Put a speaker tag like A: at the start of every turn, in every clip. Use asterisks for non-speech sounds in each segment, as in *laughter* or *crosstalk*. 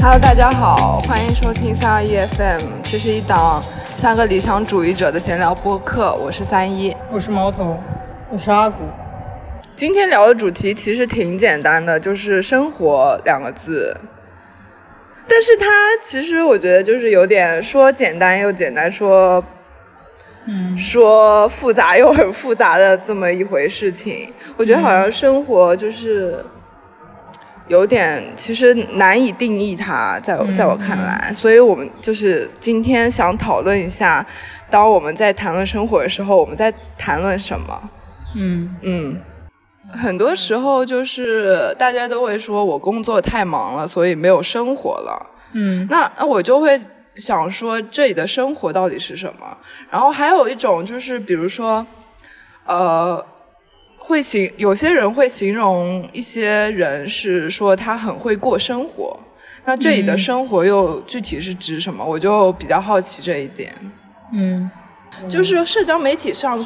A: Hello，大家好，欢迎收听三二一 FM，这是一档三个理想主义者的闲聊播客，我是三一，
B: 我是毛头，我是阿古。
A: 今天聊的主题其实挺简单的，就是生活两个字。但是它其实我觉得就是有点说简单又简单，说
B: 嗯
A: 说复杂又很复杂的这么一回事情。我觉得好像生活就是有点其实难以定义它，在我在我看来，所以我们就是今天想讨论一下，当我们在谈论生活的时候，我们在谈论什么？
B: 嗯
A: 嗯，很多时候就是大家都会说我工作太忙了，所以没有生活了。
B: 嗯
A: 那那我就会想说，这里的生活到底是什么？然后还有一种就是，比如说，呃，会形有些人会形容一些人是说他很会过生活。那这里的
B: 嗯
A: 生活又具体是指什么？我就比较好奇这一点。
B: 嗯
A: 就是社交媒体上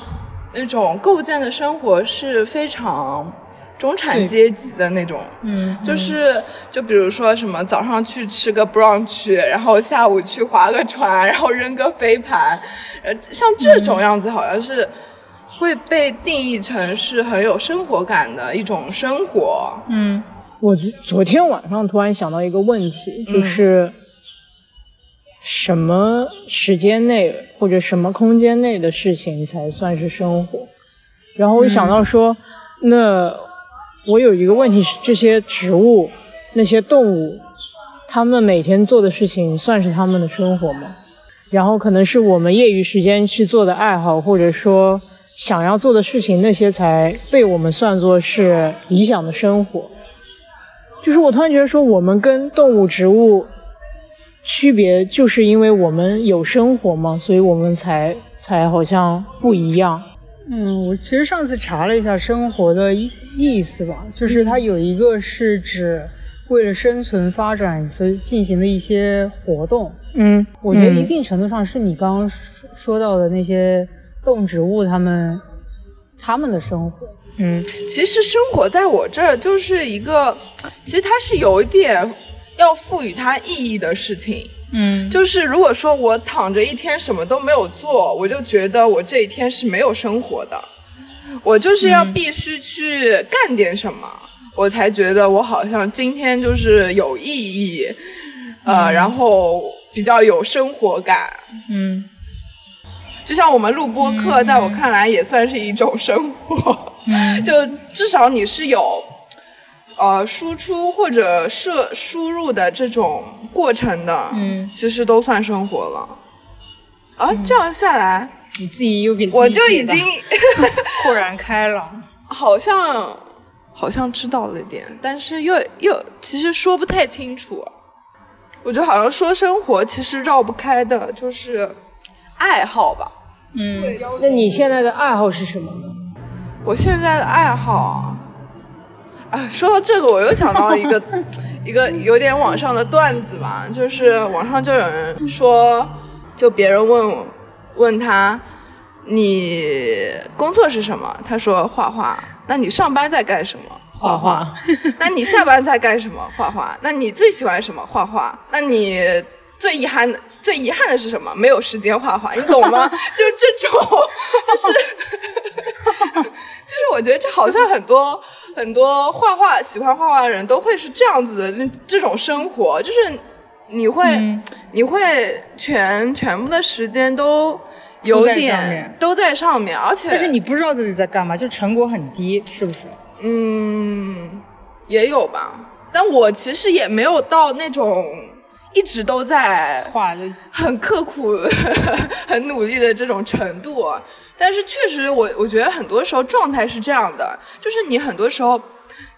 A: 那种构建的生活是非常中产阶级的那种，
B: 嗯，
A: 就是就比如说什么早上去吃个 brunch，然后下午去划个船，然后扔个飞盘，呃，像这种样子好像是会被定义成是很有生活感的一种生活。
B: 嗯，我昨昨天晚上突然想到一个问题，就是什么时间内或者什么空间内的事情才算是生活？然后我想到说，那我有一个问题是：这些植物、那些动物，它们每天做的事情算是他们的生活吗？然后可能是我们业余时间去做的爱好，或者说想要做的事情，那些才被我们算作是理想的生活。就是我突然觉得说，我们跟动物、植物区别，就是因为我们有生活嘛，所以我们才才好像不一样。嗯，我其实上次查了一下生活的意意思吧，就是它有一个是指为了生存发展所以进行的一些活动。嗯，我觉得一定程度上是你刚刚说说到的那些动植物它们他们的生活。嗯
A: 其实生活在我这儿就是一个，其实它是有一点要赋予它意义的事情。
B: 嗯
A: 就是如果说我躺着一天什么都没有做，我就觉得我这一天是没有生活的。我就是要必须去干点什么，我才觉得我好像今天就是有意义，呃，然后比较有生活感。
B: 嗯
A: 就像我们录播课，在我看来也算是一种生活。
B: 嗯 *laughs*
A: 就至少你是有呃输出或者摄输入的这种过程的，
B: 嗯，
A: 其实都算生活了。啊，这样下来，
B: 你自己又给己
A: 我就已经 *laughs*
B: 豁然开朗。*laughs*
A: 好像好像知道了一点，但是又又其实说不太清楚。我觉得好像说生活其实绕不开的就是爱好吧。
B: 嗯，那你现在的爱好是什么呢？
A: 我现在的爱好啊，啊，说到这个，我又想到了一个 *laughs* 一个有点网上的段子吧，就是网上就有人说，就别人问问他，你工作是什么？他说画画。那你上班在干什么？画画。*laughs* 那你下班在干什么？画画。那你最喜欢什么？画画。那你最遗憾的最遗憾的是什么？没有时间画画，你懂吗？*laughs* 就是这种，就是就是我觉得这好像很多 *laughs* 很多画画喜欢画画的人都会是这样子的那这种生活，就是你会、
B: 嗯。
A: 你会全全部的时间都有点都在上面，而且
B: 但是你不知道自己在干嘛，就成果很低，是不是？
A: 嗯也有吧，但我其实也没有到那种一直都在
B: 画的，
A: 很刻苦、*laughs* 很努力的这种程度。但是确实我，我觉得很多时候状态是这样的，就是你很多时候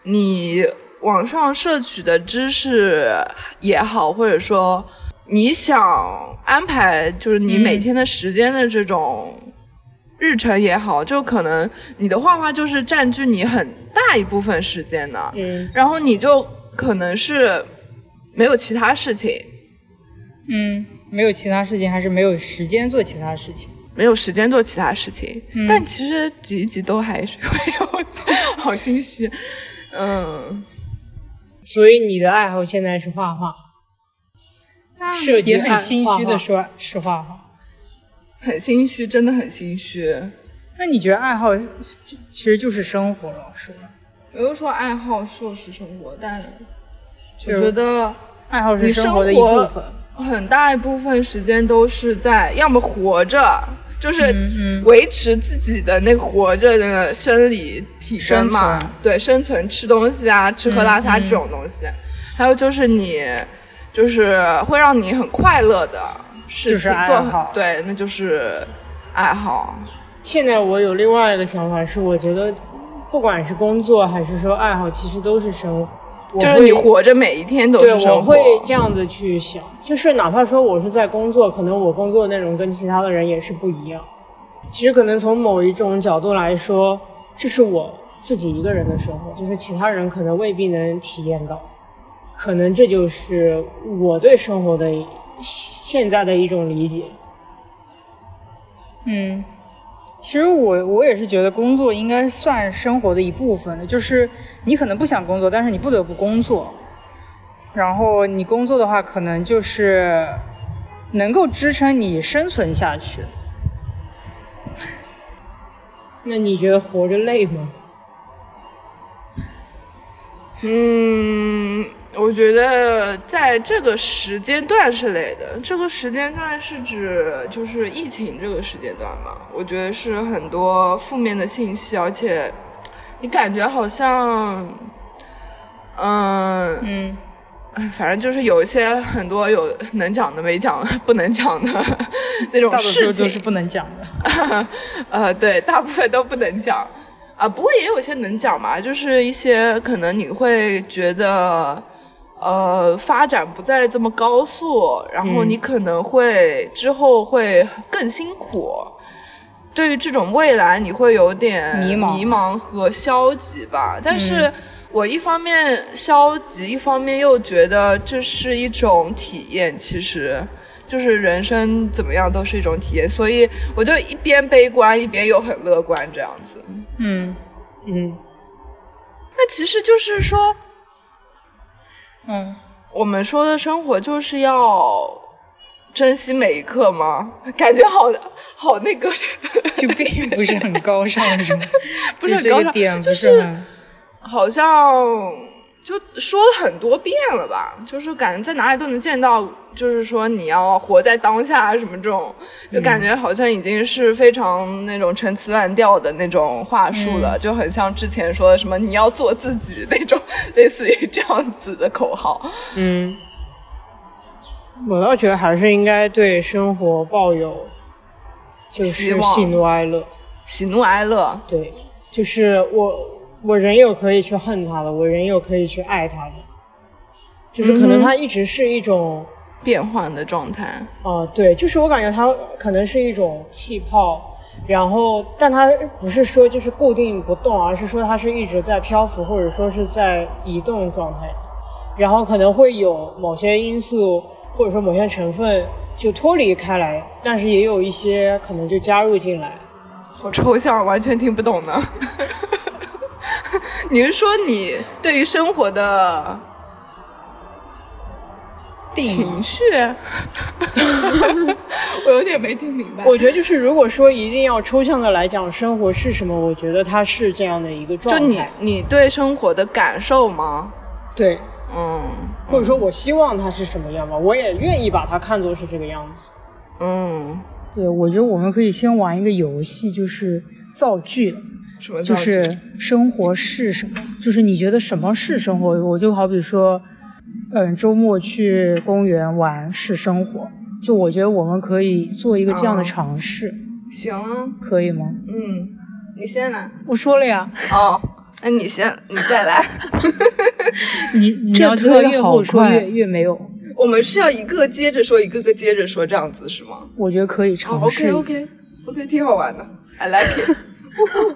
A: 你网上摄取的知识也好，或者说你想安排就是你每天的时间的这种日程也好，就可能你的画画就是占据你很大一部分时间的，
B: 嗯。
A: 然后你就可能是没有其他事情。
B: 嗯
C: 没有其他事情，还是没有时间做其他事情？
A: 没有时间做其他事情，
C: 嗯
A: 但其实挤一挤都还是会有，好心虚。嗯，
B: 所以你的爱好现在是画画，
A: 但
B: 设计
C: 也很心虚的说实话哈。
A: 很心虚，真的很心虚。
C: 那你觉得爱好其实就是生活了，是吗？
A: 有的说爱好就是生活，但我觉得
C: 爱好是
A: 你
C: 生活的一部分。
A: 很大一部分时间都是在要么活着，就是
C: 嗯
A: 维持自己的那个活着的那个生理体征嘛
C: 生，
A: 对，生存吃东西啊，吃喝拉撒
C: 嗯
A: 这种东西，还有就是你就是会让你很快乐的事情做对，那就是爱好。
B: 现在我有另外一个想法是，我觉得不管是工作还是说爱好，其实都是生活。我
A: 就是你活着每一天都
B: 对，
A: 是生活。
B: 我会这样子去想，就是哪怕说我是在工作，可能我工作内容跟其他的人也是不一样。其实可能从某一种角度来说，这是我自己一个人的生活，就是其他人可能未必能体验到。可能这就是我对生活的现在的一种理解。
C: 嗯，其实我我也是觉得工作应该算生活的一部分的，就是你可能不想工作，但是你不得不工作。然后你工作的话，可能就是能够支撑你生存下去。*laughs*
B: 那你觉得活着累吗？
A: 嗯，我觉得在这个时间段是累的。这个时间段是指就是疫情这个时间段吧？我觉得是很多负面的信息，而且你感觉好像，嗯
C: 嗯，
A: 反正就是有一些很多有能讲的没讲不能讲的那种
C: 大多数
A: 事情
C: 是，不能讲的。*laughs*
A: 呃，对，大部分都不能讲啊，不过也有一些能讲嘛，就是一些可能你会觉得，呃，发展不再这么高速，然后你可能会之后会更辛苦。对于这种未来，你会有点
C: 迷茫
A: 迷茫和消极吧。但是我一方面消极，一方面又觉得这是一种体验，其实就是人生怎么样都是一种体验，所以我就一边悲观，一边又很乐观这样子。
C: 嗯
B: 嗯，
A: 那其实就是说，
C: 嗯，
A: 我们说的生活就是要珍惜每一刻吗？感觉好好那个，*laughs*
C: 就并不是很高尚，是吗？*laughs*
A: 不是很高尚就
C: 点不
A: 是
C: 很
A: 好像就说了很多遍了吧？就是感觉在哪里都能见到，就是说你要活在当下什么这种，就感觉好像已经是非常那种陈词滥调的那种话术了，就很像之前说的什么你要做自己那种，*laughs* 类似于这样子的口号。
B: 嗯，我倒觉得还是应该对生活抱有就是
A: 希望
B: 喜怒哀乐。
A: 喜怒哀乐，
B: 对，就是我我人有可以去恨他的，我人有可以去爱他的，就是可能他一直是一种，
A: 变换的状态。
B: 哦、对，就是我感觉他可能是一种气泡，然后但它不是说就是固定不动，而是说它是一直在漂浮，或者说是在移动状态，然后可能会有某些因素或者说某些成分就脱离开来，但是也有一些可能就加入进来。
A: 好抽象，完全听不懂呢。你是说你对于生活的情绪？*laughs* 我有点没听明白。
B: 我觉得就是，如果说一定要抽象的来讲，生活是什么？我觉得它是这样的一个状态
A: 就
B: 态。
A: 你你对生活的感受吗？
B: 对，
A: 嗯
B: 或者说我希望它是什么样吧，我也愿意把它看作是这个样子。
A: 嗯，
C: 对，我觉得我们可以先玩一个游戏，就是造句，
A: 什么
C: 就是生活是什么？就是你觉得什么是生活？我就好比说，嗯，周末去公园玩是生活。就我觉得我们可以做一个这样的
A: 哦
C: 尝试，
A: 行啊，
C: 可以吗？
A: 嗯，你先来。
C: 我说了呀，
A: 哦，那你先，你再来。*laughs*
C: 你你
B: 这
C: 要知道越
B: 推得好快
C: 后说越越没有，
A: 我们是要一个接着说，一个个接着说，这样子是吗？
C: 我觉得可以
A: 哦
C: 尝试
A: ，OK。OK OK，挺好玩的，I like it。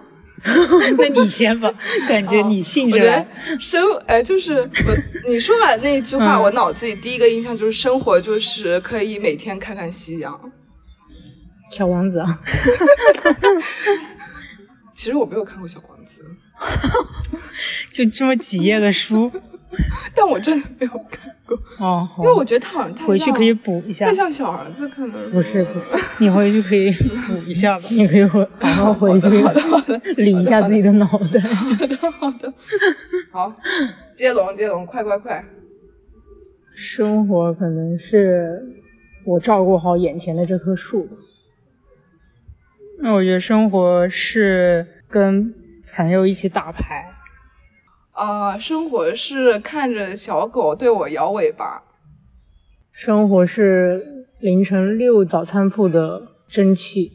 A: *laughs* *laughs*
B: 那你先吧，感觉你兴致
A: 我觉得。生哎，就是我你说完那句话，
B: 嗯。
A: 我脑子里第一个印象就是生活就是可以每天看看夕阳。
B: 小王子啊，*laughs*
A: 其实我没有看过《小王子》，*laughs*
C: 就这么几页的书。
A: 但我真的没有看过，
C: 哦，
A: 因为我觉得他好像太像
C: 回去可以补一下
A: 太，像小儿子，可能
B: 不是不是，
C: 你回去可以补一下吧。
B: 你可以回 *laughs* 好好回去 *laughs* 理一下自己的脑袋。*laughs*
A: 好，接龙接龙，快快快！
B: 生活可能是我照顾好眼前的这棵树吧。
C: 那我觉得生活是跟朋友一起打牌，
A: 啊、生活是看着小狗对我摇尾巴，
B: 生活是凌晨六早餐铺的蒸汽。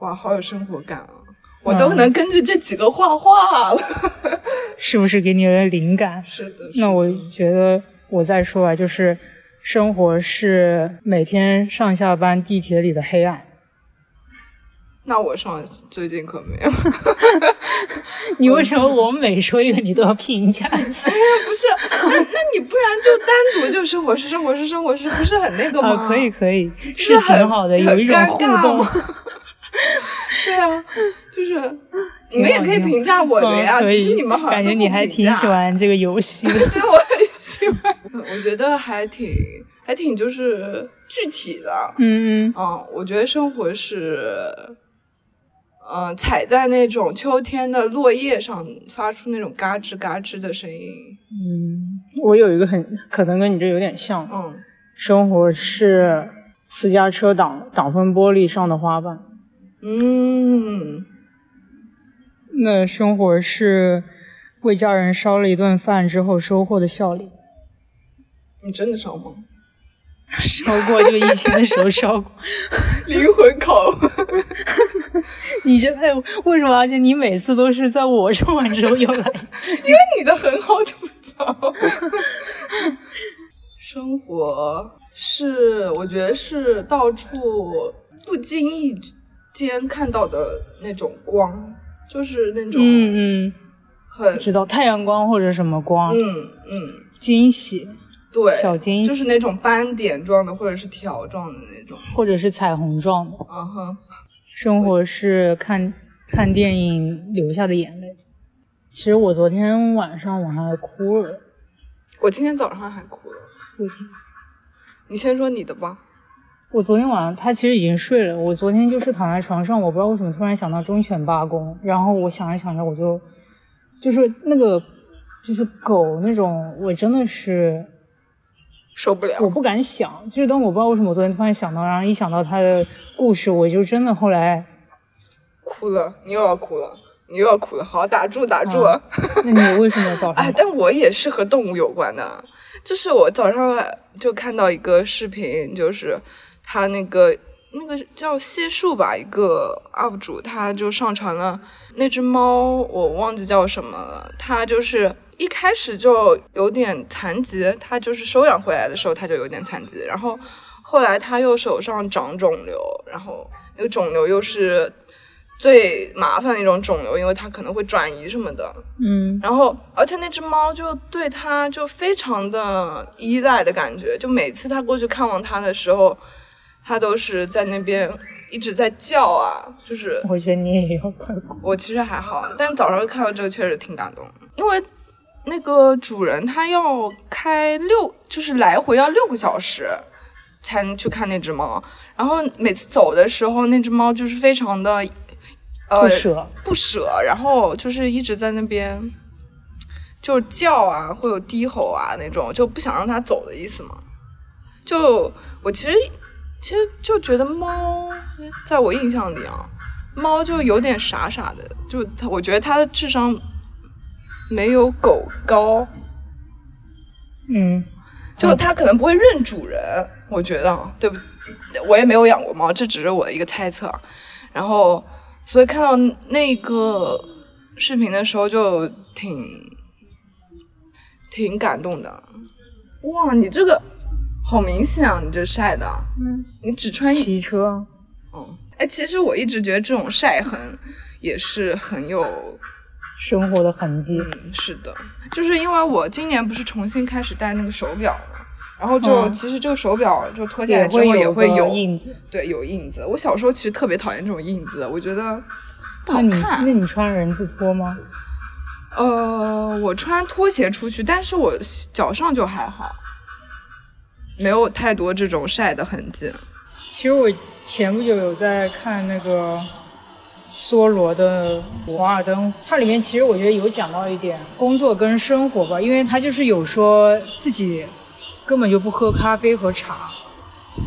A: 哇，好有生活感啊！我都能根据这几个画画了。*laughs*
C: 是不是给你有点灵感？
A: 是的，
C: 那我觉得我再说啊，就是生活是每天上下班地铁里的黑暗。
A: 那我上最近可没有，*laughs*
B: 你为什么我每说一个你都要评价一下？*laughs*
A: 不是，那那你不然就单独就生活是生活是生活是，不是很那个吗？
C: 啊，可以可以，
A: 是很
C: 挺好的，有一种互动。*laughs*
A: 对啊，就是你们也可以评价我的呀，只是你们好像
C: 感觉你还挺喜欢这个游戏的。
A: 对，我很喜欢。我觉得还挺还挺就是具体的。
C: 嗯嗯，
A: 嗯，我觉得生活是，嗯、踩在那种秋天的落叶上，发出那种嘎吱嘎吱的声音。
B: 嗯，我有一个很可能跟你这有点像，
A: 嗯，
B: 生活是私家车挡挡风玻璃上的花瓣。
A: 嗯，
C: 那生活是为家人烧了一顿饭之后收获的笑脸。
A: 你真的烧吗？*laughs*
C: 烧过，就疫情的时候烧过。*laughs*
A: 灵魂拷问。*laughs* *laughs*
C: 你觉得哎为什么？而且你每次都是在我说完之后又来。*laughs*
A: 因为你的很好吐槽。生活是，我觉得是到处不经意间看到的那种光，就是那种
C: 嗯嗯，
A: 很
C: 知道太阳光或者什么光，
A: 嗯嗯，
C: 惊喜
A: 对，
C: 小惊喜
A: 就是那种斑点状的或者是条状的那种。
C: 或者是彩虹状的。
A: 嗯哼，
C: 生活是看看电影流下的眼泪。其实我昨天晚上我还哭了，
A: 我今天早上还哭了。
C: 为什么？
A: 你先说你的吧。
C: 我昨天晚上他其实已经睡了，我昨天就是躺在床上，我不知道为什么突然想到忠犬八公，然后我想着想着我就就是那个就是狗那种，我真的是
A: 受不了。
C: 我不敢想，就是当我不知道为什么我昨天突然想到，然后一想到他的故事，我就真的后来，
A: 哭了，你又要哭了，你又要哭了。好，打住，打住。*laughs*
C: 啊那你为什么早上
A: 哎，但我也是和动物有关的，就是我早上就看到一个视频，就是他那个那个叫谢树吧，一个 UP 主，他就上传了那只猫，我忘记叫什么了，它就是。一开始就有点残疾，它就是收养回来的时候它就有点残疾，然后后来它又手上长肿瘤，然后那个肿瘤又是最麻烦的一种肿瘤，因为它可能会转移什么的，
C: 嗯
A: 然后，而且那只猫就对它就非常的依赖的感觉，就每次它过去看望它的时候，它都是在那边一直在叫啊，就是
C: 我觉得你也要快哭。
A: 我其实还好，但早上看到这个确实挺感动，因为那个主人他要开六，就是来回要六个小时才能去看那只猫，然后每次走的时候，那只猫就是非常的呃
C: 不舍，
A: 不舍，然后就是一直在那边就是叫啊，会有低吼啊那种，就不想让它走的意思嘛。就我其实其实就觉得猫，在我印象里啊，猫就有点傻傻的，就它，我觉得它的智商没有狗高，
C: 嗯，
A: 就它可能不会认主人，我觉得啊，对不？我也没有养过猫，这只是我的一个猜测。然后，所以看到那个视频的时候，就挺挺感动的。哇，你这个好明显啊！你这晒的，
C: 嗯，
A: 你只穿一
C: 骑车，
A: 嗯，哎，其实我一直觉得这种晒痕也是很有，
B: 生活的痕迹。
A: 嗯，是的，就是因为我今年不是重新开始戴那个手表嘛，然后就、
B: 嗯
A: 其实这个手表就脱下来之后也会有
B: 印子。
A: 对有印子。我小时候其实特别讨厌这种印子，我觉得不好看。
B: 那你穿人字拖吗？
A: 呃，我穿拖鞋出去，但是我脚上就还好，没有太多这种晒的痕迹。
C: 其实我前不久有在看那个梭罗的《瓦尔登》，
B: 它里面其实我觉得有讲到一点工作跟生活吧，因为他就是有说自己根本就不喝咖啡和茶，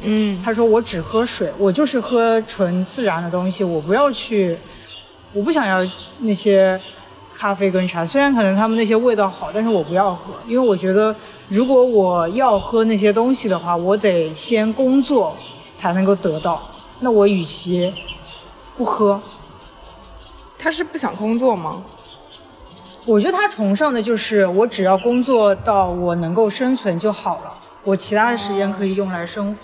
A: 嗯，
B: 他说我只喝水，我就是喝纯自然的东西，我不要去，我不想要那些咖啡跟茶，虽然可能他们那些味道好，但是我不要喝，因为我觉得如果我要喝那些东西的话，我得先工作才能够得到，那我与其不喝，
A: 他是不想工作吗？
B: 我觉得他崇尚的就是我只要工作到我能够生存就好了，我其他的时间可以用来生活。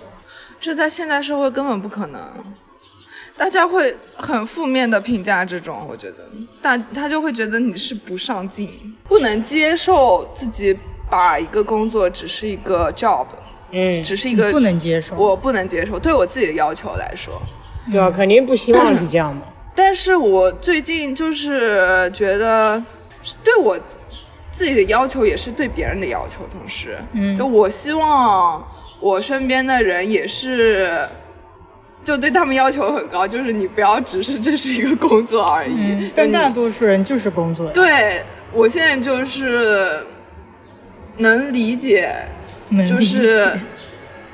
A: 这在现代社会根本不可能，大家会很负面的评价这种，我觉得，但他就会觉得你是不上进，不能接受自己把一个工作只是一个 job，
B: 嗯，
A: 只是一个
C: 不能接受。
A: 我不能接受，对我自己的要求来说。
B: 对啊，肯定不希望是这样嘛。
A: 但是我最近就是觉得，对我自己的要求也是对别人的要求，同时，
C: 嗯
A: 就我希望我身边的人也是，就对他们要求很高，就是你不要只是这是一个工作而已。
C: 嗯，但大多数人就是工作。
A: 对我现在就是能理解，就
C: 能理解
A: 是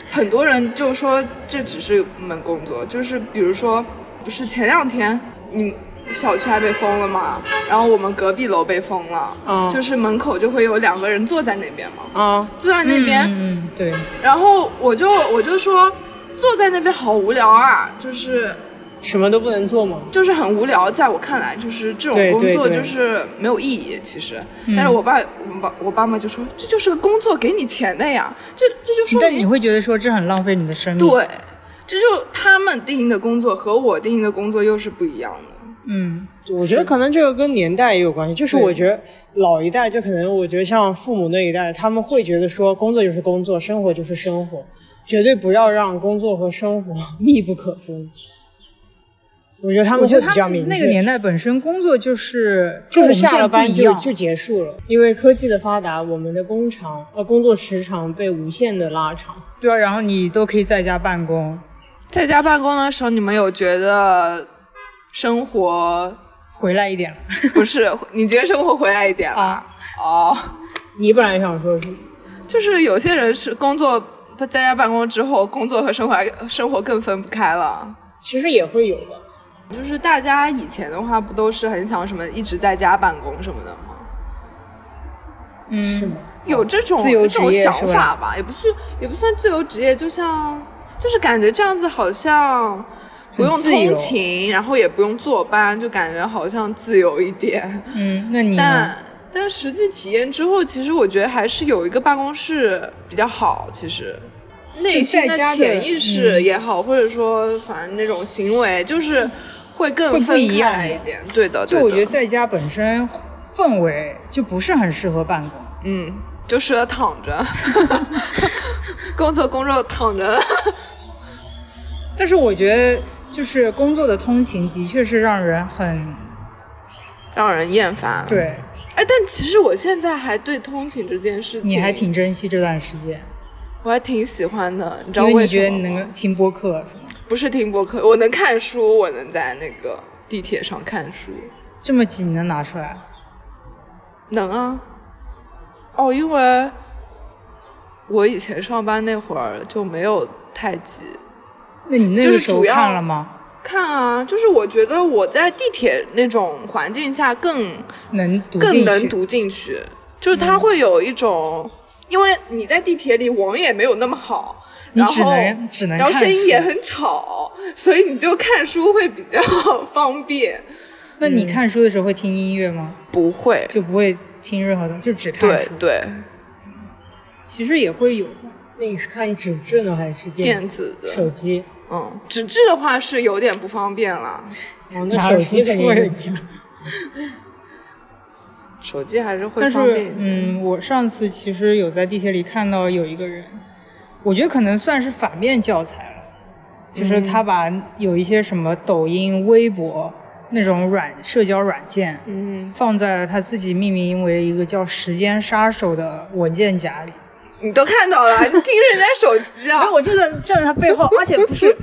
A: 很多人就说这只是一门工作，就是比如说，不是前两天你小区还被封了嘛，然后我们隔壁楼被封了，
B: 嗯
A: 就是门口就会有两个人坐在那边嘛，
B: 啊，
A: 坐在那边，
C: 嗯，嗯对，
A: 然后我就我就说坐在那边好无聊啊，就是
B: 什么都不能做吗？
A: 就是很无聊，在我看来，就是这种工作就是没有意义，其实。但是我爸，我爸，我爸妈就说这就是个工作，给你钱的呀，这这就说明
C: 但你会觉得说这很浪费你的生命。，
A: 对，这就他们定义的工作和我定义的工作又是不一样的。
C: 嗯，
B: 我觉得可能这个跟年代也有关系，就是我觉得老一代就可能，我觉得像父母那一代，他们会觉得说工作就是工作，生活就是生活，绝对不要让工作和生活 *laughs* 密不可分。我觉得他们会
C: 我觉得他
B: 比较明确，
C: 们那个年代本身工作就是
B: 就是下了班就就结束了，因为科技的发达，我们的工长呃工作时长被无限的拉长。
C: 对啊，然后你都可以在家办公，
A: 在家办公的时候，你们有觉得生活
C: 回来一点了。
A: 不是？你觉得生活回来一点了？
C: 啊
A: 哦，
B: 你本来想说什么？
A: 就是有些人是工作在家办公之后，工作和生活生活更分不开了。
B: 其实也会有的。
A: 就是大家以前的话，不都是很想什么一直在家办公什么的吗？
C: 嗯，
B: 是吗？
A: 有这种
C: 自由职
A: 这种想法吧，也不是也不算自由职业，就像就是感觉这样子好像不用通勤，然后也不用坐班，就感觉好像自由一点。
C: 嗯，那你？
A: 但但实际体验之后，其实我觉得还是有一个办公室比较好。其实内心
B: 在的
A: 潜意识也好，或者说反正那种行为，就是会更分开一点。对的，对的。
C: 就我觉得在家本身氛围就不是很适合办公。
A: 嗯，就适合躺着，*laughs* 工作工作躺着。
C: 但是我觉得，就是工作的通勤的确是让人很
A: 让人厌烦。，
C: 对，
A: 哎，但其实我现在还对通勤这件事情，
C: 你还挺珍惜这段时间，
A: 我还挺喜欢的。你知
C: 因为
A: 道为什么
C: 你觉得你能听播客是吗？
A: 不是听播客，我能看书，我能在那个地铁上看书，
C: 这么挤你能拿出来？
A: 能啊。哦，因为我以前上班那会儿就没有太挤。
C: 那你那时候看了吗？
A: 看啊，就是我觉得我在地铁那种环境下更
C: 能读
A: 更。能读进去，就是它会有一种，因为你在地铁里网也没有那么好，
C: 你只
A: 然后
C: 只能
A: 然后声音也很吵，所以你就看书会比较 *laughs* 方便。
C: 那你看书的时候会听音乐吗？
A: 不会，
C: 就不会听任何东西，就只看书。
A: 对，
C: 其实也会有，
B: 那你是看纸质呢，还是电
A: 子的，
B: 手机？
A: 嗯，纸质的话是有点不方便了。
B: 哦，那手机肯定
C: 人家。
A: 手机还是会方便，
C: 嗯，我上次其实有在地铁里看到有一个人，我觉得可能算是反面教材了，就是他把有一些什么抖音、微博那种软社交软件，
A: 嗯，
C: 放在了他自己命名为一个叫“时间杀手”的文件夹里。
A: 你都看到了，你盯着人家手机啊 *laughs*
C: 然后？我就在站在他背后，而且不是，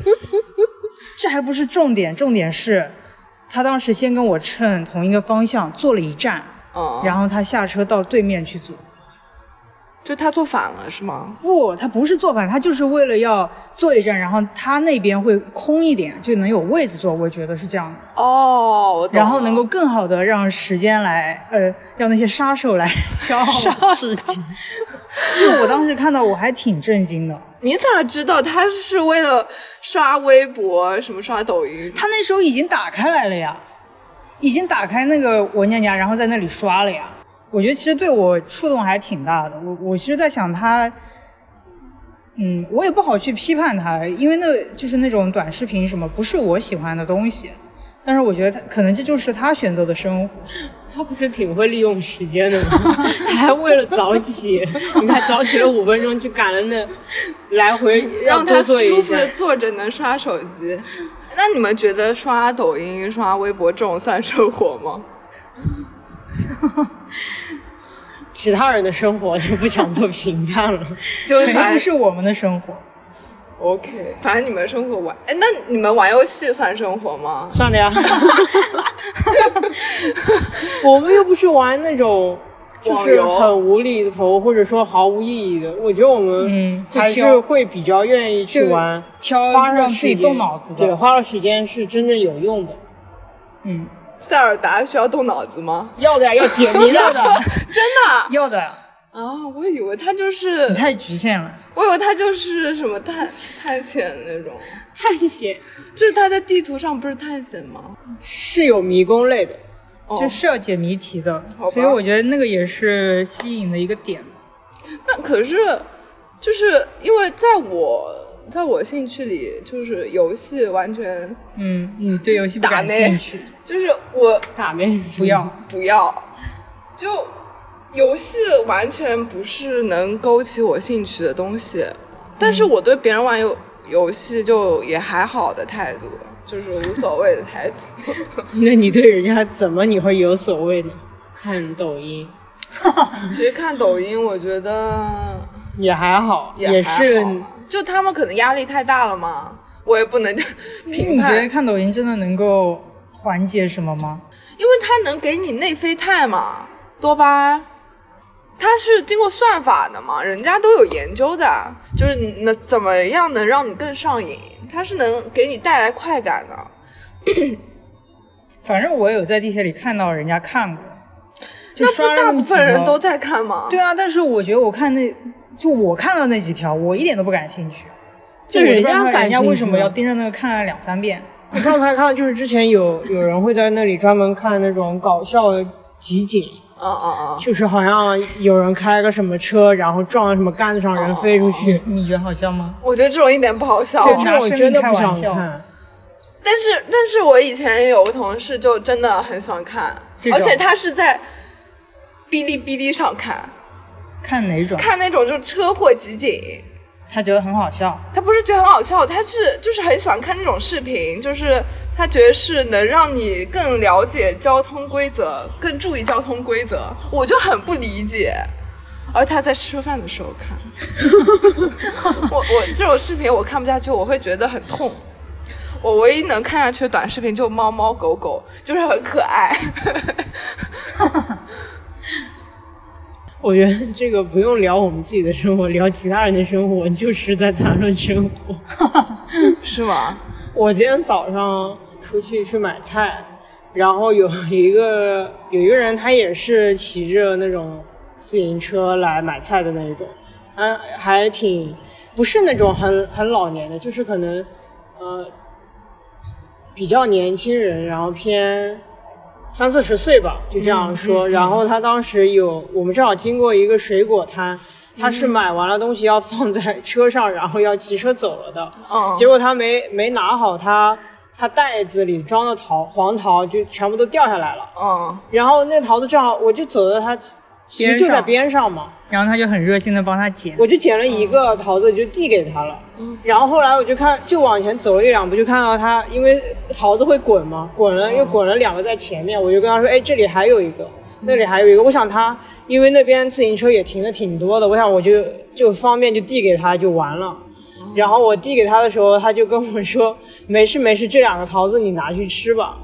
C: 这还不是重点，重点是，他当时先跟我乘同一个方向坐了一站，
A: 嗯，
C: 然后他下车到对面去坐。
A: 就他做反了是吗？
C: 不，他不是坐反，他就是为了要坐一站，然后他那边会空一点，就能有位子坐。我觉得是这样的，
A: 哦，我懂
C: 然后能够更好的让时间来，呃，让那些杀手来消耗时间。*laughs* 就我当时看到，我还挺震惊的。
A: 你咋知道他是为了刷微博什么刷抖音？
C: 他那时候已经打开来了呀，已经打开那个文件夹，然后在那里刷了呀。我觉得其实对我触动还挺大的。我我其实在想他，嗯，我也不好去批判他，因为那就是那种短视频什么不是我喜欢的东西。但是我觉得他可能这就是他选择的生活。*laughs*
B: 他不是挺会利用时间的吗？*laughs* 他还为了早起，你看早起了五分钟，去赶了那来回 *laughs* 要
A: 让他舒服的。坐着能刷手机。那你们觉得刷抖音、刷微博这种算生活吗？*laughs*
B: 其他人的生活就不想做评判了。*laughs*
A: 就
C: 不是我们的生活。
A: OK，反正你们生活玩，哎，那你们玩游戏算生活吗？
B: 算的呀，*laughs* 我们又不是玩那种就是很无厘头或者说毫无意义的。我觉得我们还是会比较愿意去玩，
C: 挑
B: 花上
C: 让自己
B: 时间
C: 动脑子的
B: 对，花了时间是真正有用的。
C: 嗯，
A: 塞尔达需要动脑子吗？
B: 要的呀，要解谜
C: 要 *laughs*
B: 的。
A: 真的
C: 要的，
A: 啊，我以为他就是
C: 你，太局限了。
A: 我以为他就是什么探探险那种，
B: 探险 *laughs*
A: 就是他在地图上不是探险吗？
B: 是有迷宫类的，
A: 哦
C: 就是要解谜题的，所以我觉得那个也是吸引的一个点。
A: 那可是，就是因为在我在我兴趣里，就是游戏完全
C: 嗯，嗯对游戏不感兴趣，*laughs*
A: 就是我
B: 打妹
C: 不要。
A: 不要，就游戏完全不是能勾起我兴趣的东西。但是我对别人玩游游戏就也还好的态度，就是无所谓的态度。*laughs*
B: 那你对人家怎么你会有所谓呢？看抖音 *laughs*
A: 其实看抖音，我觉得
B: 也还好，
A: 也还
B: 是
A: 好就他们可能压力太大了嘛，我也不能 *laughs* 评
C: 你觉得，看抖音真的能够缓解什么吗？
A: 因为它能给你内啡肽嘛，多巴胺。它是经过算法的嘛，人家都有研究的，就是你那怎么样能让你更上瘾，它是能给你带来快感的。*coughs*
C: 反正我有在地铁里看到人家看过，就
A: 那
C: 刷了
A: 不大部分人都在看吗？
C: 对啊，但是我觉得我看那就我看到那几条，我一点都不感兴趣。
B: 就人家
C: 人家为
B: 兴趣吗
C: 什么要盯着那个看了两三遍？
B: 我刚才看，就是之前有有人会在那里专门看那种搞笑的集锦，
A: 啊啊啊，
B: 就是好像有人开个什么车，然后撞到什么杆子上，人飞出去，
C: 你你觉得好笑吗？
A: 我觉得这种一点不好笑。
C: 就
B: 这种真的不想看。
A: 但是，但是我以前有个同事就真的很喜欢看，而且他是在哔哩哔哩上看，
C: 看哪种？
A: 看那种就车祸集锦。
C: 他觉得很好笑。
A: 他不是觉得很好笑，他是就是很喜欢看那种视频，就是他觉得是能让你更了解交通规则，更注意交通规则，我就很不理解。而他在吃饭的时候看，*laughs* 我我这种视频我看不下去，我会觉得很痛。我唯一能看下去的短视频就猫猫狗狗，就是很可爱。*laughs*
B: 我觉得这个不用聊我们自己的生活，聊其他人的生活，就是在谈论生活。*laughs*
A: 是吗？
B: 我今天早上出去去买菜，然后有一个有一个人，他也是骑着那种自行车来买菜的那一种，还还挺不是那种很很老年的，就是可能呃比较年轻人，然后偏三四十岁吧，就这样说。然后他当时有我们正好经过一个水果摊。他是买完了东西要放在车上，然后要骑车走了的。
A: 嗯
B: 结果他没没拿好他他袋子里装的桃黄桃就全部都掉下来了。
A: 嗯，
B: 然后那桃子正好，我就走到它，其实就在边上嘛，
C: 然后他就很热心的帮他捡。
B: 我就捡了一个桃子就递给他了。然后后来我就看，就往前走了一两步，就看到他，因为桃子会滚嘛，滚了又滚了两个在前面，我就跟他说，哎，这里还有一个。那里还有一个，我想他，因为那边自行车也停的挺多的，我想我就就方便就递给他就完了。然后我递给他的时候，他就跟我说：“没事没事，这两个桃子你拿去吃吧。”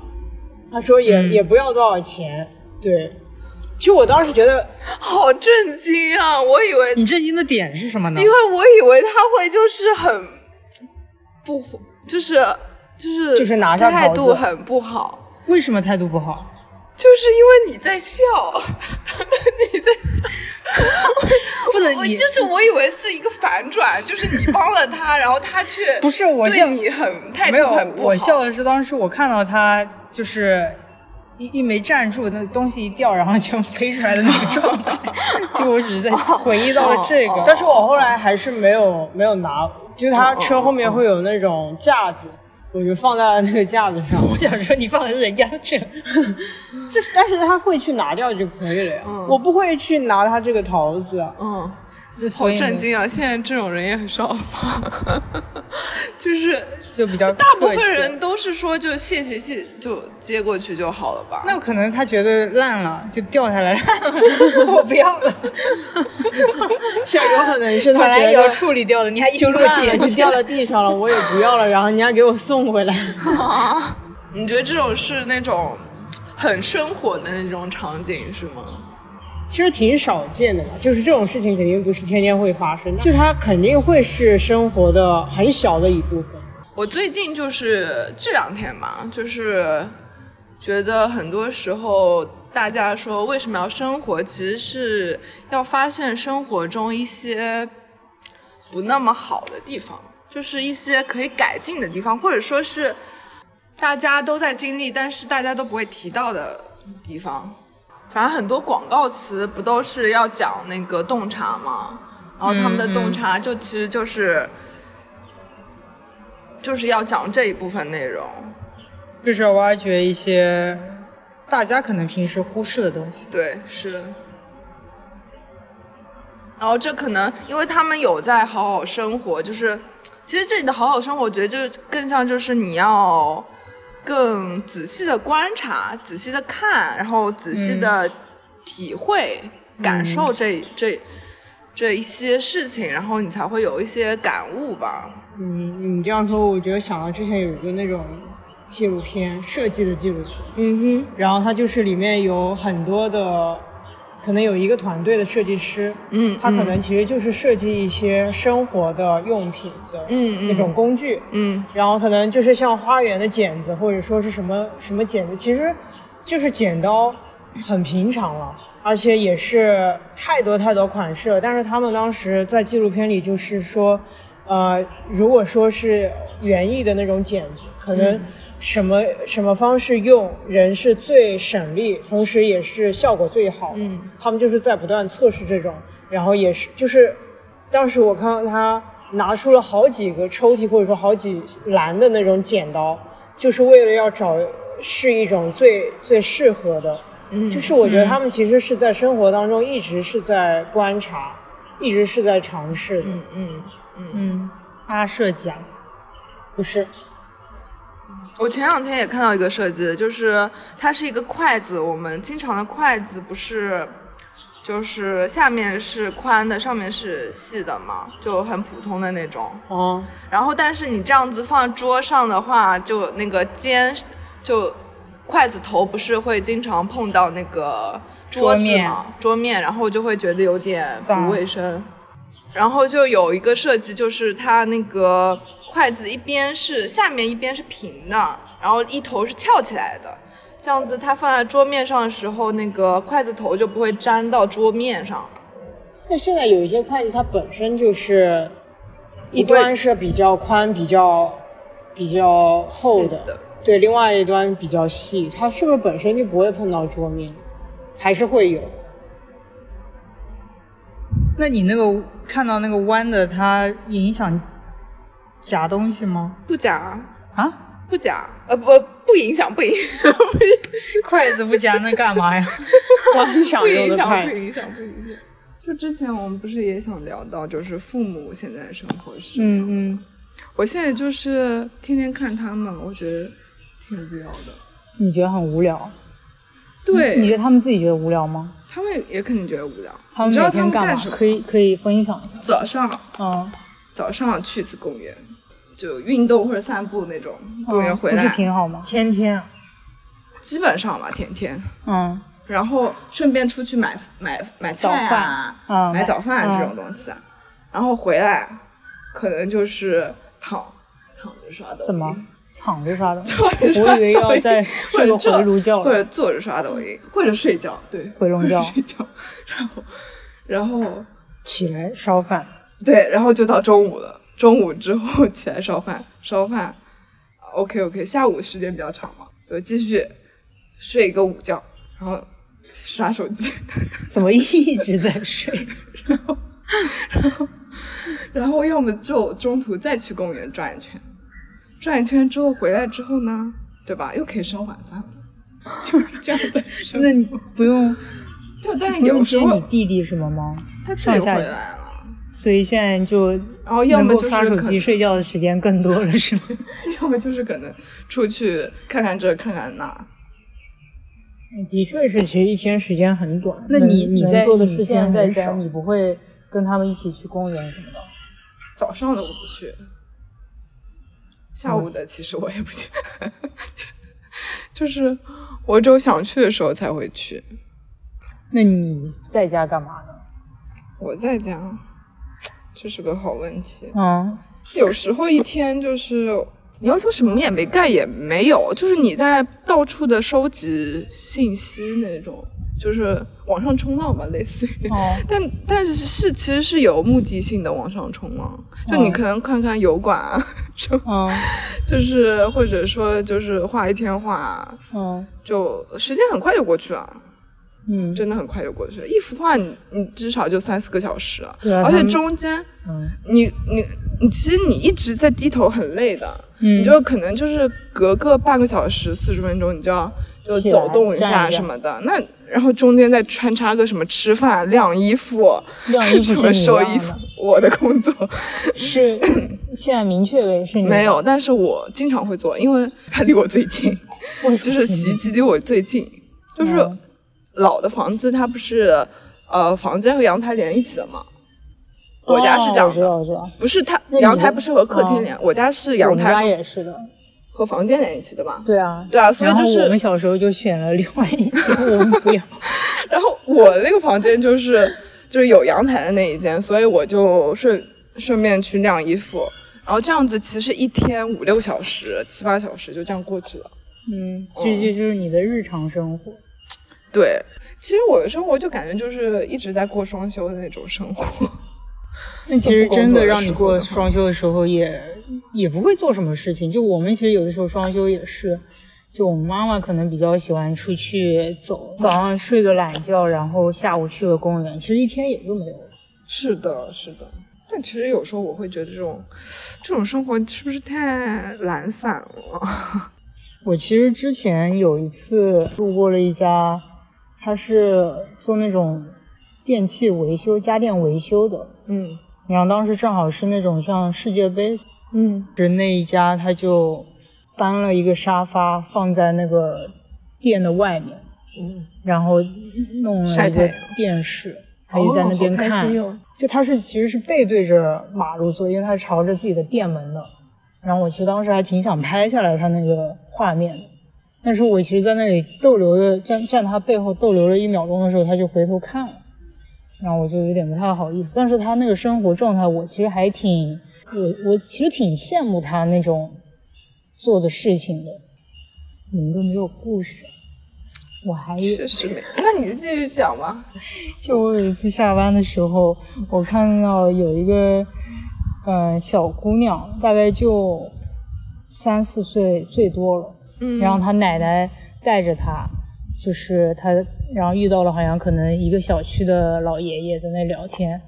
B: 他说也、也不要多少钱。对，其实我当时觉得，
A: 好震惊啊！我以为，
C: 你震惊的点是什么呢
A: 因？为我以为他会就是很不，就是就是
B: 就是拿下
A: 态度很不好，
C: 为什么态度不好？
A: 就是因为你在笑，*laughs* 你在笑，
C: 不能你
A: 就是我以为是一个反转，就是你帮了他，然后他却
C: 不是我
A: 对你很态度很，不好。
C: 我笑的是当时我看到他就是一一没站住，那东西一掉，然后全飞出来的那个状态。*laughs* 就我只是在回忆到了这个，
A: 哦
B: 但是我后来还是没有没有拿，就是他车后面会有那种架子，我就放在了那个架子上。*laughs*
C: 我想说你放的是人家的这，*laughs*
B: 就是，但是他会去拿掉就可以了呀。我不会去拿他这个桃子啊。
A: 嗯，好震惊啊！现在这种人也很少了吧？就是
C: 就比较
A: 大部分人都是说就谢谢谢就接过去就好了吧？
C: 那可能他觉得烂了，就掉下来了，*laughs* 我不要了。
B: 是有可能是他
C: 本来也要处理掉的，你还一
B: 就
C: 路
B: 烂了，就
C: 捡起来
B: 掉到地上了，我也不要了，然后人家给我送回来。*laughs*
A: 你觉得这种是那种很生活的那种场景是吗？
B: 其实挺少见的嘛，就是这种事情肯定不是天天会发生，就它肯定会是生活的很小的一部分。
A: 我最近就是这两天嘛，就是觉得很多时候大家说为什么要生活，其实是要发现生活中一些不那么好的地方，就是一些可以改进的地方，或者说是大家都在经历，但是大家都不会提到的地方。反正很多广告词不都是要讲那个洞察吗？然后他们的洞察就其实就是。就是要讲这一部分内容。
C: 就是要挖掘一些大家可能平时忽视的东西。
A: 对，是。然后这可能因为他们有在好好生活，就是其实这里的好好生活，我觉得就更像就是你要更仔细的观察、仔细的看，然后仔细的体会、感受这这这一些事情，然后你才会有一些感悟吧。
B: 嗯，你这样说，我觉得想到之前有一个那种纪录片，设计的纪录片，
A: 嗯哼。
B: 然后它就是里面有很多的，可能有一个团队的设计师，
A: 嗯
B: 他可能其实就是设计一些生活的用品的那种工具，
A: 嗯。
B: 然后可能就是像花园的剪子，或者说是什么什么剪子，其实就是剪刀，很平常了，而且也是太多太多款式了。但是他们当时在纪录片里就是说，呃，如果说是园艺的那种剪子，可能什么、什么方式用人是最省力，同时也是效果最好的。
A: 嗯
B: 他们就是在不断测试这种，然后也是就是，当时我看到他拿出了好几个抽屉或者说好几篮的那种剪刀，就是为了要找是一种最最适合的。
A: 嗯
B: 就是我觉得他们其实是在生活当中一直是在观察，一直是在尝试的，
A: 嗯嗯嗯。
C: 嗯，阿设计啊，
B: 不是？
A: 我前两天也看到一个设计，就是它是一个筷子，我们经常的筷子不是，就是下面是宽的，上面是细的嘛，就很普通的那种。
B: 啊，
A: 然后，但是你这样子放桌上的话，就那个尖，就筷子头不是会经常碰到那个桌子
C: 桌面
A: 嘛，桌面，然后就会觉得有点不卫生。然后就有一个设计，就是它那个筷子一边是下面一边是平的，然后一头是翘起来的，这样子它放在桌面上的时候，那个筷子头就不会粘到桌面上。
B: 那现在有一些筷子它本身就是一端是比较宽、比较比较厚
A: 细的
B: 对，另外一端比较细，它是不是本身就不会碰到桌面？还是会有？
C: 那你那个看到那个弯的，它影响夹东西吗？
A: 不夹，
C: 啊，
A: 不夹，呃不不影响，不影响 *laughs*
C: 筷子不夹那干嘛呀？*laughs*
A: 不影响，不。影响，不影响。就之前我们不是也想聊到，就是父母现在的生活是，
B: 嗯嗯，
A: 我现在就是天天看他们，我觉得挺无聊的。
B: 你觉得很无聊？
A: 对，
B: 你觉得他们自己觉得无聊吗？
A: 他们也肯定觉得无聊。
B: 他们
A: 你知道他
B: 每天干嘛
A: 们干什？么？
B: 可以可以分享一下。
A: 早上
B: 嗯，
A: 早上去一次公园，就运动或者散步那种。公园回来，
B: 嗯不是挺好吗？天天啊。
A: 基本上吧，天天。
B: 嗯
A: 然后顺便出去买买买菜啊，
B: 嗯，
A: 买早饭这种东西啊，然后回来可能就是躺躺着刷抖音，
B: 怎么躺着刷的？*laughs*
A: 着刷
B: 我以为要再睡个
A: 或者
B: 回笼觉
A: 或者坐着刷抖音，或者睡觉，对，*laughs*
B: 回笼觉
A: 睡觉，然后然后
B: 起来烧饭。
A: 对，然后就到中午了，中午之后起来烧饭，烧饭，OK OK，下午时间比较长嘛，就继续睡一个午觉，然后刷手机。*laughs*
B: 怎么一直在睡？
A: 然后然后然后要么就中途再去公园转一圈，转一圈之后回来之后呢，对吧？又可以烧晚饭了，*laughs* 就是这样的。
B: 那你不用
A: 就但
B: 不用接
A: 有时候
B: 你弟弟什么吗？
A: 他自己回来了，
B: 所以现在就
A: 然后要么就是可
B: 机睡觉的时间更多了，是吗？*laughs*
A: 要么就是可能出去看看这看看那。
B: 的确是，其实一天时间很短。
C: 那你你在
B: 做的事
C: 你现
B: 情很少
C: 在在家，你不会跟他们一起去公园什么的？
A: 早上的我不去，下午的其实我也不去，就是我只有想去的时候才会去。
B: 那你在家干嘛呢？
A: 我在家，这是个好问题。
B: 嗯，
A: 有时候一天就是你要说什么也没干也没有，就是你在到处的收集信息那种，就是网上冲浪吧，类似于。
B: 哦，
A: 但但是是其实是有目的性的网上冲浪，就你
B: 嗯
A: 可能看看油管啊，什么
B: 嗯
A: 就是或者说就是画一天画，
B: 嗯
A: 就时间很快就过去了，
B: 嗯，
A: 真的很快就过去了。一幅画你你至少就三四个小时了，
B: 对啊，
A: 而且中间
B: 嗯
A: 你你你其实你一直在低头很累的，
B: 嗯
A: 你就可能就是隔个半个小时四十分钟，你就要就走动一
B: 下
A: 下什么的。那然后中间再穿插个什么吃饭、晾衣服、
B: 晾衣服
A: 什么收衣服我的工作
B: 是现在明确为是你
A: 没有，但是我经常会做，因为它离我最近，就是洗衣机离我最近，就是
B: 嗯
A: 老的房子它不是呃房间和阳台连一起的吗？我家是这样的，不是它阳台不是和客厅连，我家是阳
B: 我家
A: 台
B: 也是的，
A: 和房间连一起的吧？
B: 对啊。
A: 对啊，所以就是
B: 我们小时候就选了另外一间，我们不要。*laughs*
A: 然后我那个房间就是就是有阳台的那一间，所以我就顺顺便去晾衣服，然后这样子其实一天五六小时、七八小时就这样过去了。
B: 嗯，这这就是你的日常生活。
A: 对，其实我的生活就感觉就是一直在过双休的那种生活。
C: 那其实真的让你过双休的时候也也不会做什么事情。就我们其实有的时候双休也是，就我妈妈可能比较喜欢出去走，早上睡个懒觉，然后下午去个公园，其实一天也就没有了。
A: 是的，是的。但其实有时候我会觉得这种这种生活是不是太懒散了？*laughs*
C: 我其实之前有一次路过了一家，他是做那种电器维修、家电维修的，
A: 嗯
C: 然后当时正好是那种像世界杯，
A: 嗯
C: 是那一家他就搬了一个沙发放在那个店的外面，
A: 嗯，
C: 然后弄了一个电视，他就在那边看。就他是其实是背对着马路坐，因为他是朝着自己的店门的。然后我其实当时还挺想拍下来他那个画面的，但是我其实在那里逗留的站站他背后逗留了一秒钟的时候，他就回头看了，然后我就有点不太好意思。但是他那个生活状态，我其实还挺我我其实挺羡慕他那种做的事情的。你们都没有故事，我还有。
A: 确实没。那你就继续讲吧。
C: 就我有一次下班的时候，我看到有一个嗯、呃小姑娘，大概就三四岁最多了，
A: 嗯
C: 然后她奶奶带着她，就是她，然后遇到了好像可能一个小区的老爷爷在那聊天，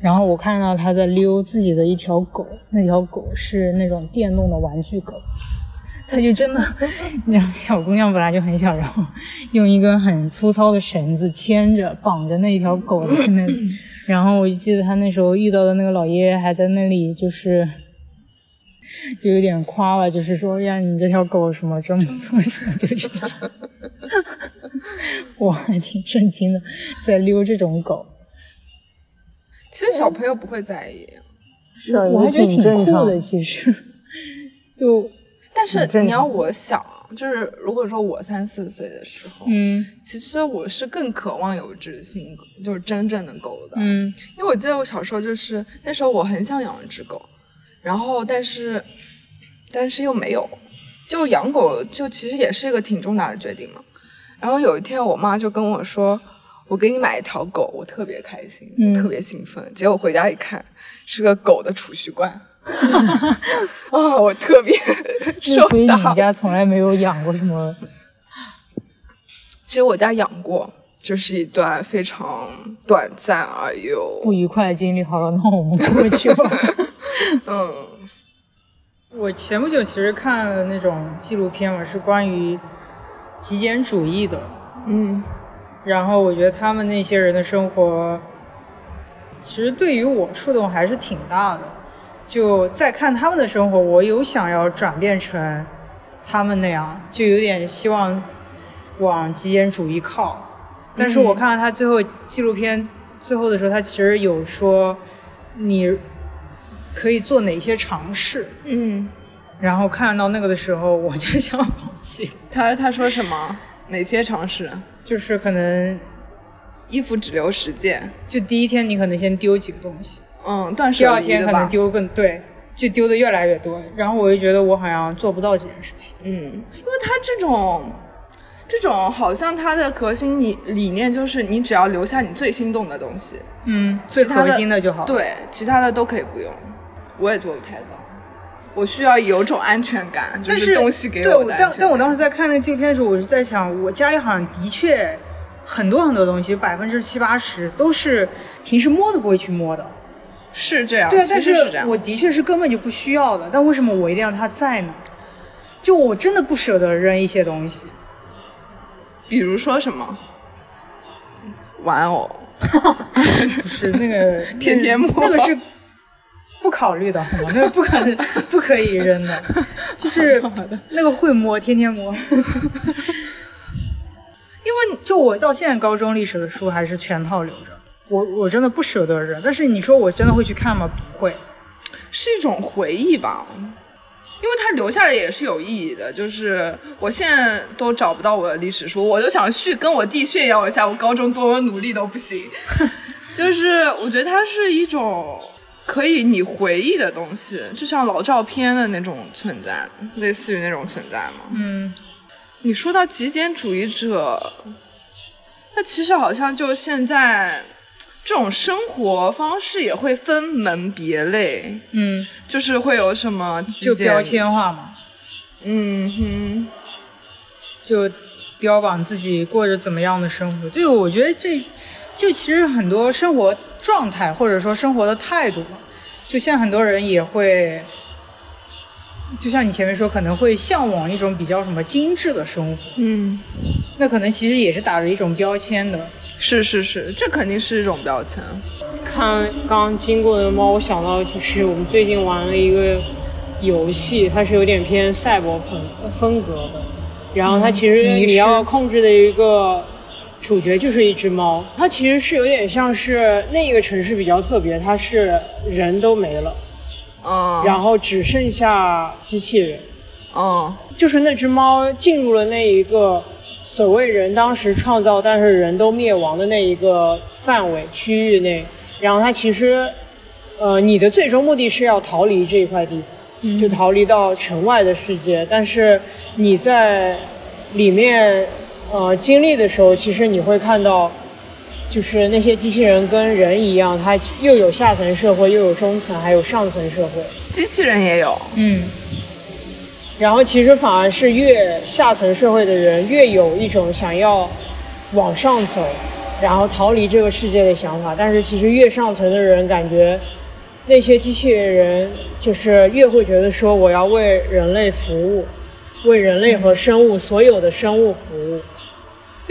B: 然后我看到他在溜自己的一条狗，那条狗是那种电动的玩具狗，他就真的，那小姑娘本来就很小，然后用一根很粗糙的绳子牵着绑着那一条狗在那里，然后我就记得他那时候遇到的那个老爷爷还在那里就是。就有点夸了，就是说呀，你这条狗什么这么做什么，*laughs* 就是这样，*laughs* 我还挺震惊的，在溜这种狗。
A: 其实小朋友不会在意，
B: 是啊，我还觉得挺酷的，其实。*laughs* 就，
A: 但是你要我想，就是如果说我三四岁的时候，
B: 嗯，
A: 其实我是更渴望有一只新狗，就是真正的狗的，
B: 嗯，
A: 因为我记得我小时候就是那时候我很想养一只狗，然后但是但是又没有，就养狗就其实也是一个挺重大的决定嘛。然后有一天我妈就跟我说。我给你买一条狗，我特别开心，
B: 嗯、
A: 特别兴奋。结果回家一看，是个狗的储蓄罐。*laughs* 啊、哦，我特别 *laughs* 受
B: 所以你家从来没有养过什么？
A: 其实我家养过，这、就是一段非常短暂而又
B: 不愉快的经历。好了，那我们过去吧。*laughs*
A: 嗯，
C: 我前不久其实看了那种纪录片嘛，是关于极简主义的。
A: 嗯。
C: 然后我觉得他们那些人的生活，其实对于我触动还是挺大的。就在看他们的生活，我有想要转变成他们那样，就有点希望往极简主义靠。但是我看到他最后纪录片最后的时候，他其实有说你可以做哪些尝试。
A: 嗯。
C: 然后看到那个的时候，我就想放弃。
A: 他他说什么？哪些尝试？
C: 就是可能
A: 衣服只留十件，
C: 就第一天你可能先丢几个东西，
A: 嗯，断舍
C: 第二天可能丢更对，就丢的越来越多。然后我就觉得我好像做不到这件事情，
A: 嗯，因为他这种这种好像他的核心理理念就是你只要留下你最心动的东西，
C: 嗯，最核心的就好，
A: 对，其他的都可以不用。我也做不太到。我需要有种安全感，
C: 就是
A: 东西给我
C: 的但但我当时在看那个纪录片的时候，我是在想，我家里好像的确很多很多东西，百分之七八十都是平时摸都不会去摸的。
A: 是这样，
C: 对，
A: 但
C: 是
A: 这样。
C: 我的确是根本就不需要的，但为什么我一定要它在呢？就我真的不舍得扔一些东西，
A: 比如说什么玩偶，*laughs*
C: 不是那个 *laughs*
A: 天天摸，
C: 那个是。不考虑的，好吗？那 *laughs* 个不可能，不可以扔的，*laughs* 就是那个会摸，天天摸。*laughs*
A: 因为
C: 就我到现在高中历史的书还是全套留着，我我真的不舍得扔。但是你说我真的会去看吗？不会，
A: 是一种回忆吧。因为它留下来也是有意义的。就是我现在都找不到我的历史书，我就想去跟我弟炫耀一下，我高中多么努力都不行。就是我觉得它是一种。可以你回忆的东西，就像老照片的那种存在，类似于那种存在吗？
C: 嗯。
A: 你说到极简主义者，那其实好像就现在这种生活方式也会分门别类。
C: 嗯。
A: 就是会有什么
C: 就标签化嘛。
A: 嗯哼。
C: 就标榜自己过着怎么样的生活，就我觉得这就其实很多生活。状态或者说生活的态度，就像很多人也会，就像你前面说，可能会向往一种比较什么精致的生活。
A: 嗯，
C: 那可能其实也是打着一种标签的。
A: 是是是，这肯定是一种标签。
B: 看刚经过的猫，我想到就是我们最近玩了一个游戏，它是有点偏赛博朋风格的，然后它其实你要控制的一个。主角就是一只猫，它其实是有点像是那一个城市比较特别，它是人都没了，
A: 嗯，
B: 然后只剩下机器人，
A: 嗯，
B: 就是那只猫进入了那一个所谓人当时创造，但是人都灭亡的那一个范围区域内，然后它其实，呃，你的最终目的是要逃离这一块地方，就逃离到城外的世界，但是你在里面。呃，经历的时候，其实你会看到，就是那些机器人跟人一样，它又有下层社会，又有中层，还有上层社会。
A: 机器人也有，
C: 嗯。
B: 然后其实反而是越下层社会的人，越有一种想要往上走，然后逃离这个世界的想法。但是其实越上层的人感觉，那些机器人就是越会觉得说我要为人类服务，为人类和生物所有的生物服务。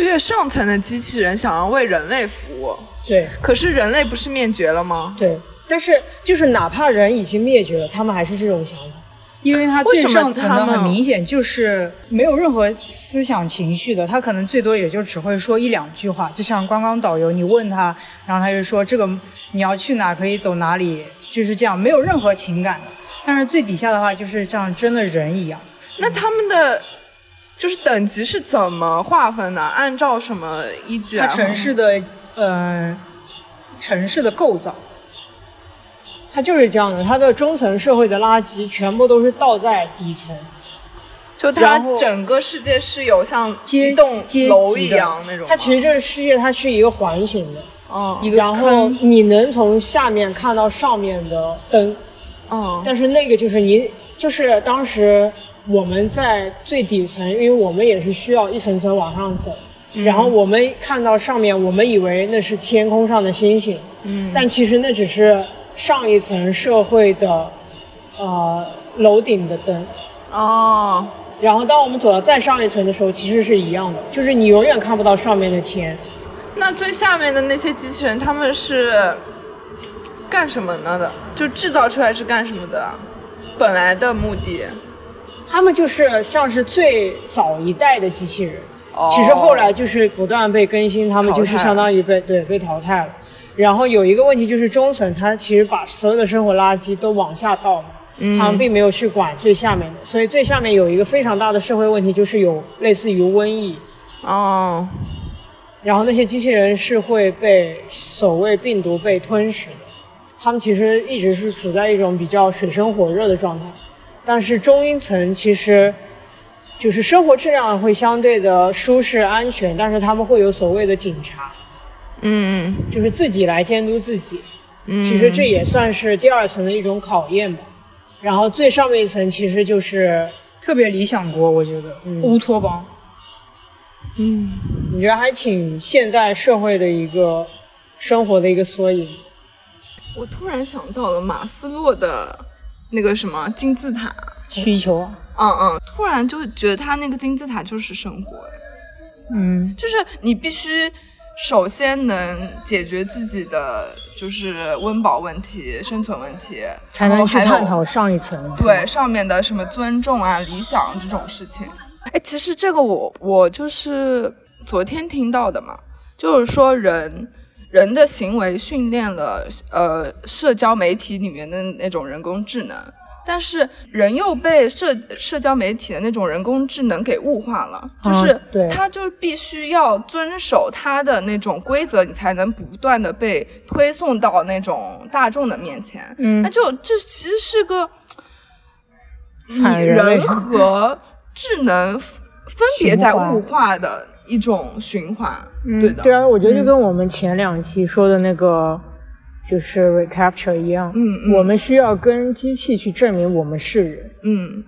A: 越上层的机器人想要为人类服务，
B: 对
A: 可是人类不是灭绝了吗？
B: 对，但是就是哪怕人已经灭绝了，他们还是这种想法。
C: 因为他最上层的很明显就是没有任何思想情绪的，他可能最多也就只会说一两句话，就像观光导游，你问他，然后他就说这个你要去哪可以走哪里，就是这样，没有任何情感的。但是最底下的话就是像真的人一样，
A: 那他们的就是等级是怎么划分的？按照什么依据
C: 它
A: 啊？
C: 城市的呃城市的构造，
B: 它就是这样的，它的中层社会的垃圾全部都是倒在底层。
A: 就它整个世界是有像
C: 阶
A: 一栋楼一样那种。
B: 它其实这个世界它是一个环形的，
A: 嗯
C: 一个
B: 然后你能从下面看到上面的灯，
A: 嗯
B: 但是那个就是你，就是当时我们在最底层，因为我们也是需要一层层往上走，然后我们看到上面，我们以为那是天空上的星星，
A: 嗯
B: 但其实那只是上一层社会的呃楼顶的灯。
A: 哦，
B: 然后当我们走到再上一层的时候，其实是一样的，就是你永远看不到上面的天。
A: 那最下面的那些机器人他们是干什么呢的？就制造出来是干什么的？本来的目的？
B: 他们就是像是最早一代的机器人，
A: 哦。
B: 其实后来就是不断被更新，他们就是相当于被对被淘汰了。然后有一个问题就是中层，它其实把所有的生活垃圾都往下倒嘛，他们并没有去管最下面的，所以最下面有一个非常大的社会问题，就是有类似于瘟疫，
A: 哦，
B: 然后那些机器人是会被所谓病毒被吞噬的，他们其实一直是处在一种比较水深火热的状态，但是中阴层其实就是生活质量会相对的舒适安全，但是他们会有所谓的警察，
A: 嗯
B: 就是自己来监督自己，
A: 嗯，
B: 其实这也算是第二层的一种考验吧。然后最上面一层其实就是，
C: 特别理想国，我觉得、乌托邦。
A: 嗯，
B: 你觉得还挺现在社会的一个生活的一个缩影。
A: 我突然想到了马斯洛的那个什么金字塔，
C: 需求啊，
A: 嗯嗯，突然就觉得他那个金字塔就是生活，
C: 嗯，
A: 就是你必须首先能解决自己的就是温饱问题、生存问题，
B: 才能去探讨上一层。
A: 对上面的什么尊重啊、理想这种事情。哎，其实这个我我就是昨天听到的嘛，就是说人人的行为训练了呃社交媒体里面的那种人工智能。但是人又被社社交媒体的那种人工智能给物化了，就是
B: 对
A: 它就必须要遵守它的那种规则，你才能不断的被推送到那种大众的面前。
B: 嗯
A: 那就这其实是个你
B: 反人类
A: 人和智能分别在物化的一种循环，对的，
B: 对啊，我觉得就跟我们前两期说的那个就是 recapture 一样，
A: 嗯嗯。
B: 我们需要跟机器去证明我们是人，
A: 嗯。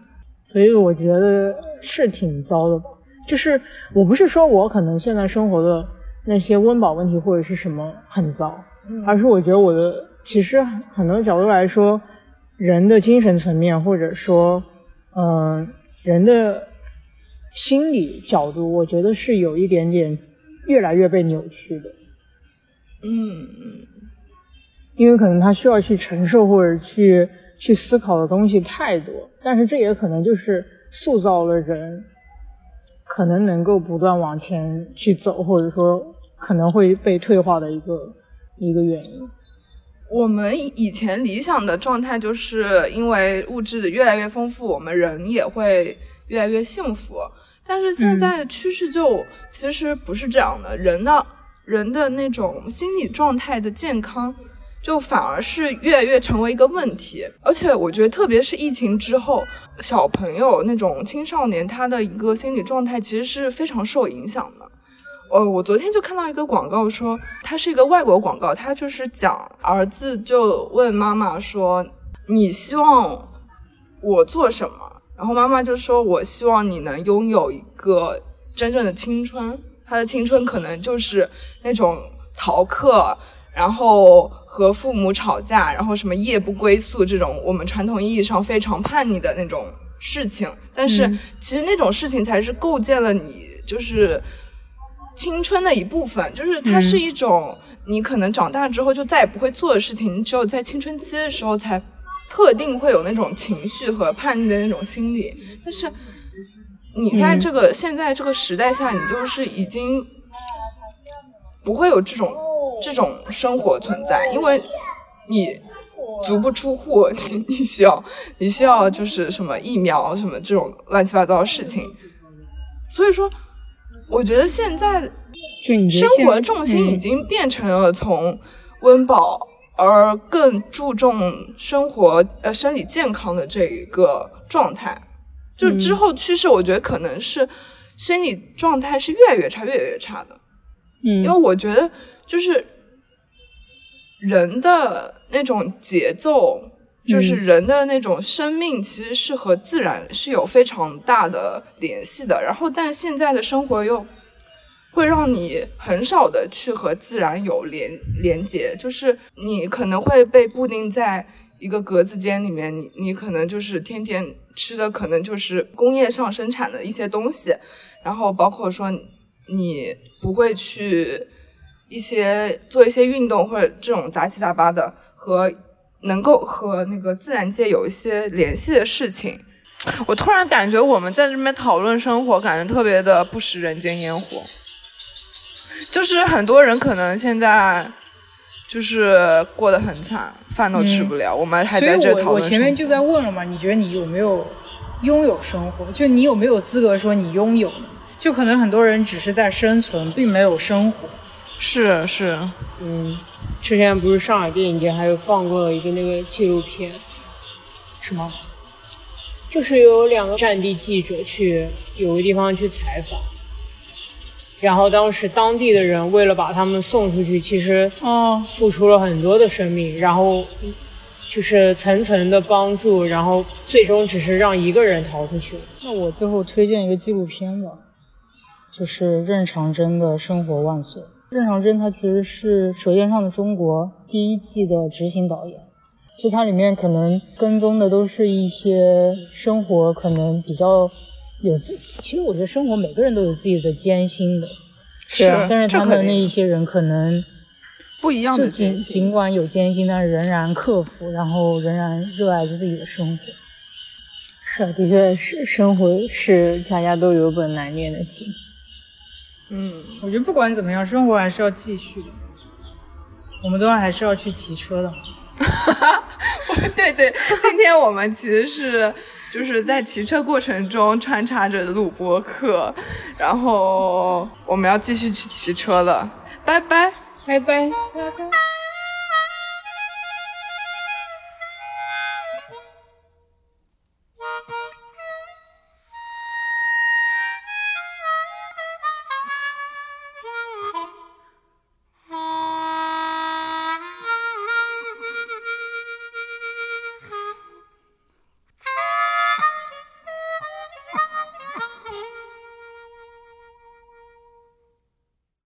B: 所以我觉得是挺糟的吧。就是我不是说我可能现在生活的那些温饱问题或者是什么很糟，而是我觉得我的其实很多角度来说，人的精神层面或者说嗯、人的心理角度，我觉得是有一点点越来越被扭曲的。
A: 嗯
B: 因为可能他需要去承受或者去去思考的东西太多，但是这也可能就是塑造了人可能能够不断往前去走，或者说可能会被退化的一个一个原因。
A: 我们以前理想的状态，就是因为物质越来越丰富，我们人也会越来越幸福。但是现在的趋势就其实不是这样的，人的人的那种心理状态的健康，就反而是越来越成为一个问题。而且我觉得，特别是疫情之后，小朋友那种青少年，他的一个心理状态其实是非常受影响的。呃，我昨天就看到一个广告说，它是一个外国广告，它就是讲儿子就问妈妈说：“你希望我做什么？”然后妈妈就说：“我希望你能拥有一个真正的青春。”他的青春可能就是那种逃课，然后和父母吵架，然后什么夜不归宿这种我们传统意义上非常叛逆的那种事情。但是其实那种事情才是构建了你就是青春的一部分，就是它是一种你可能长大之后就再也不会做的事情，你只有在青春期的时候才特定会有那种情绪和叛逆的那种心理，但是。你在这个现在这个时代下，你就是已经不会有这种这种生活存在，因为你足不出户，你 *laughs* 你需要你需要就是什么疫苗什么这种乱七八糟的事情，所以说，我觉得现在生活重心已经变成了从温饱而更注重生活呃生理健康的这一个状态。就之后趋势，我觉得可能是心理状态是越来越差，越来越差的。
B: 嗯，
A: 因为我觉得就是人的那种节奏，就是人的那种生命，其实是和自然是有非常大的联系的。然后，但现在的生活又会让你很少的去和自然有连连接，就是你可能会被固定在一个格子间里面，你你可能就是天天。吃的可能就是工业上生产的一些东西，然后包括说你不会去一些做一些运动或者这种杂七杂八的和能够和那个自然界有一些联系的事情。我突然感觉我们在这边讨论生活，感觉特别的不食人间烟火。就是很多人可能现在。就是过得很惨，饭都吃不了。我们还在这讨论。
C: 我前面就在问了嘛，你觉得你有没有拥有生活？就你有没有资格说你拥有呢？就可能很多人只是在生存，并没有生活。
A: 是是，
B: 嗯，之前不是上海电影节还有放过了一个那个纪录片，
C: 什么？
B: 就是有两个战地记者去有个地方去采访。然后当时当地的人为了把他们送出去，其实
C: 嗯
B: 付出了很多的生命，然后就是层层的帮助，然后最终只是让一个人逃出去。
C: 那我最后推荐一个纪录片吧，就是任长征的《生活万岁》。任长征他其实是《舌尖上的中国》第一季的执行导演，就它里面可能跟踪的都是一些生活可能比较。有自己，其实我觉得生活每个人都有自己的艰辛的，
A: 是，
C: 但是他们那一些人可能
A: 不一样的
C: 尽尽管有艰辛，但是仍然克服，然后仍然热爱着自己的生活。
B: 是啊，的确是，生活是家家都有本难念的经。
A: 嗯，
C: 我觉得不管怎么样，生活还是要继续的。我们都还是要去骑车的。*laughs*
A: 对对，今天我们其实是。就是在骑车过程中穿插着录播课，然后我们要继续去骑车了，拜拜，
C: 拜拜，拜拜。